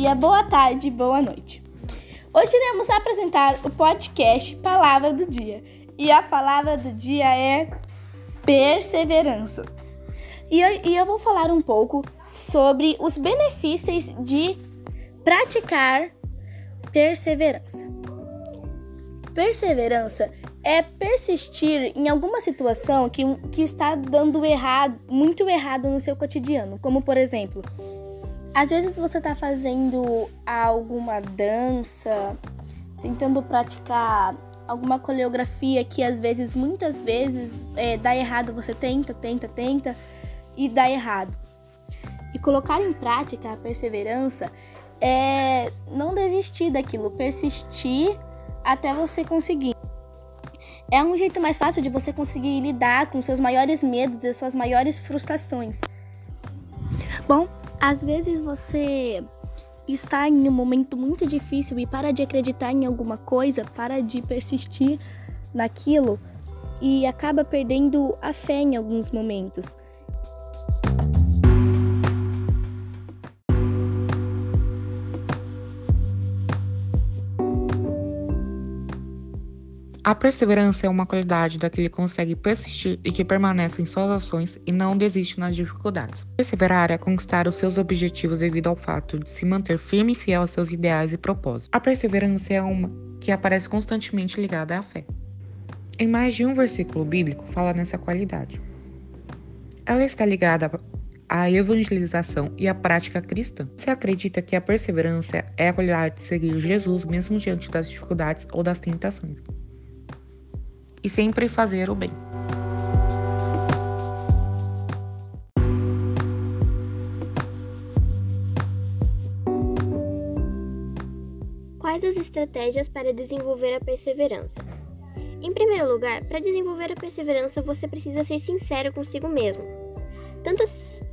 dia, boa tarde, boa noite. Hoje iremos apresentar o podcast Palavra do Dia. E a palavra do dia é perseverança. E eu, e eu vou falar um pouco sobre os benefícios de praticar perseverança. Perseverança é persistir em alguma situação que, que está dando errado, muito errado no seu cotidiano. Como, por exemplo, às vezes você está fazendo alguma dança, tentando praticar alguma coreografia que às vezes, muitas vezes, é, dá errado. Você tenta, tenta, tenta e dá errado. E colocar em prática a perseverança é não desistir daquilo, persistir até você conseguir. É um jeito mais fácil de você conseguir lidar com seus maiores medos e suas maiores frustrações. Bom, às vezes você está em um momento muito difícil e para de acreditar em alguma coisa, para de persistir naquilo e acaba perdendo a fé em alguns momentos. A perseverança é uma qualidade daquele que consegue persistir e que permanece em suas ações e não desiste nas dificuldades. Perseverar é conquistar os seus objetivos devido ao fato de se manter firme e fiel aos seus ideais e propósitos. A perseverança é uma que aparece constantemente ligada à fé. Em mais de um versículo bíblico fala nessa qualidade. Ela está ligada à evangelização e à prática cristã. Você acredita que a perseverança é a qualidade de seguir Jesus mesmo diante das dificuldades ou das tentações e sempre fazer o bem. Quais as estratégias para desenvolver a perseverança? Em primeiro lugar, para desenvolver a perseverança, você precisa ser sincero consigo mesmo. Tanto,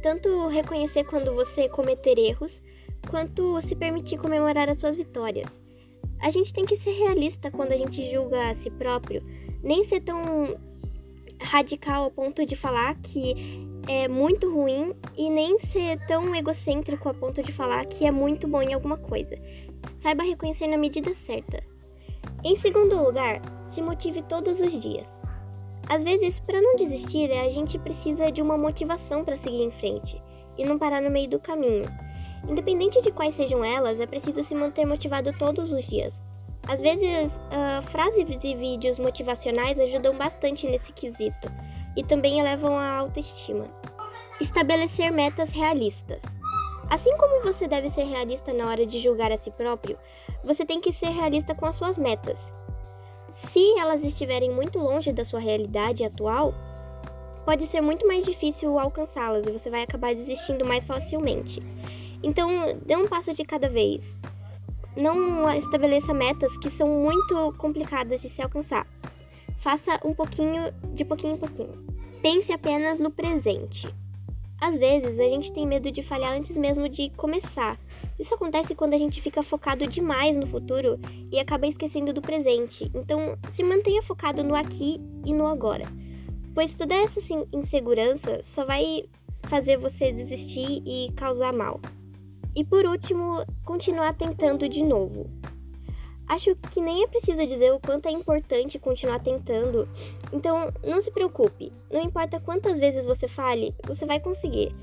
tanto reconhecer quando você cometer erros, quanto se permitir comemorar as suas vitórias. A gente tem que ser realista quando a gente julga a si próprio, nem ser tão radical ao ponto de falar que é muito ruim e nem ser tão egocêntrico a ponto de falar que é muito bom em alguma coisa. Saiba reconhecer na medida certa. Em segundo lugar, se motive todos os dias. Às vezes, para não desistir, a gente precisa de uma motivação para seguir em frente e não parar no meio do caminho. Independente de quais sejam elas, é preciso se manter motivado todos os dias. Às vezes, uh, frases e vídeos motivacionais ajudam bastante nesse quesito e também elevam a autoestima. Estabelecer metas realistas. Assim como você deve ser realista na hora de julgar a si próprio, você tem que ser realista com as suas metas. Se elas estiverem muito longe da sua realidade atual, pode ser muito mais difícil alcançá-las e você vai acabar desistindo mais facilmente. Então, dê um passo de cada vez não estabeleça metas que são muito complicadas de se alcançar. Faça um pouquinho de pouquinho em pouquinho. Pense apenas no presente. Às vezes a gente tem medo de falhar antes mesmo de começar. Isso acontece quando a gente fica focado demais no futuro e acaba esquecendo do presente. Então, se mantenha focado no aqui e no agora. Pois toda essa insegurança só vai fazer você desistir e causar mal. E por último, continuar tentando de novo. Acho que nem é preciso dizer o quanto é importante continuar tentando. Então, não se preocupe. Não importa quantas vezes você fale, você vai conseguir.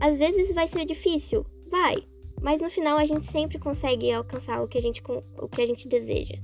Às vezes vai ser difícil, vai, mas no final a gente sempre consegue alcançar o que a gente, o que a gente deseja.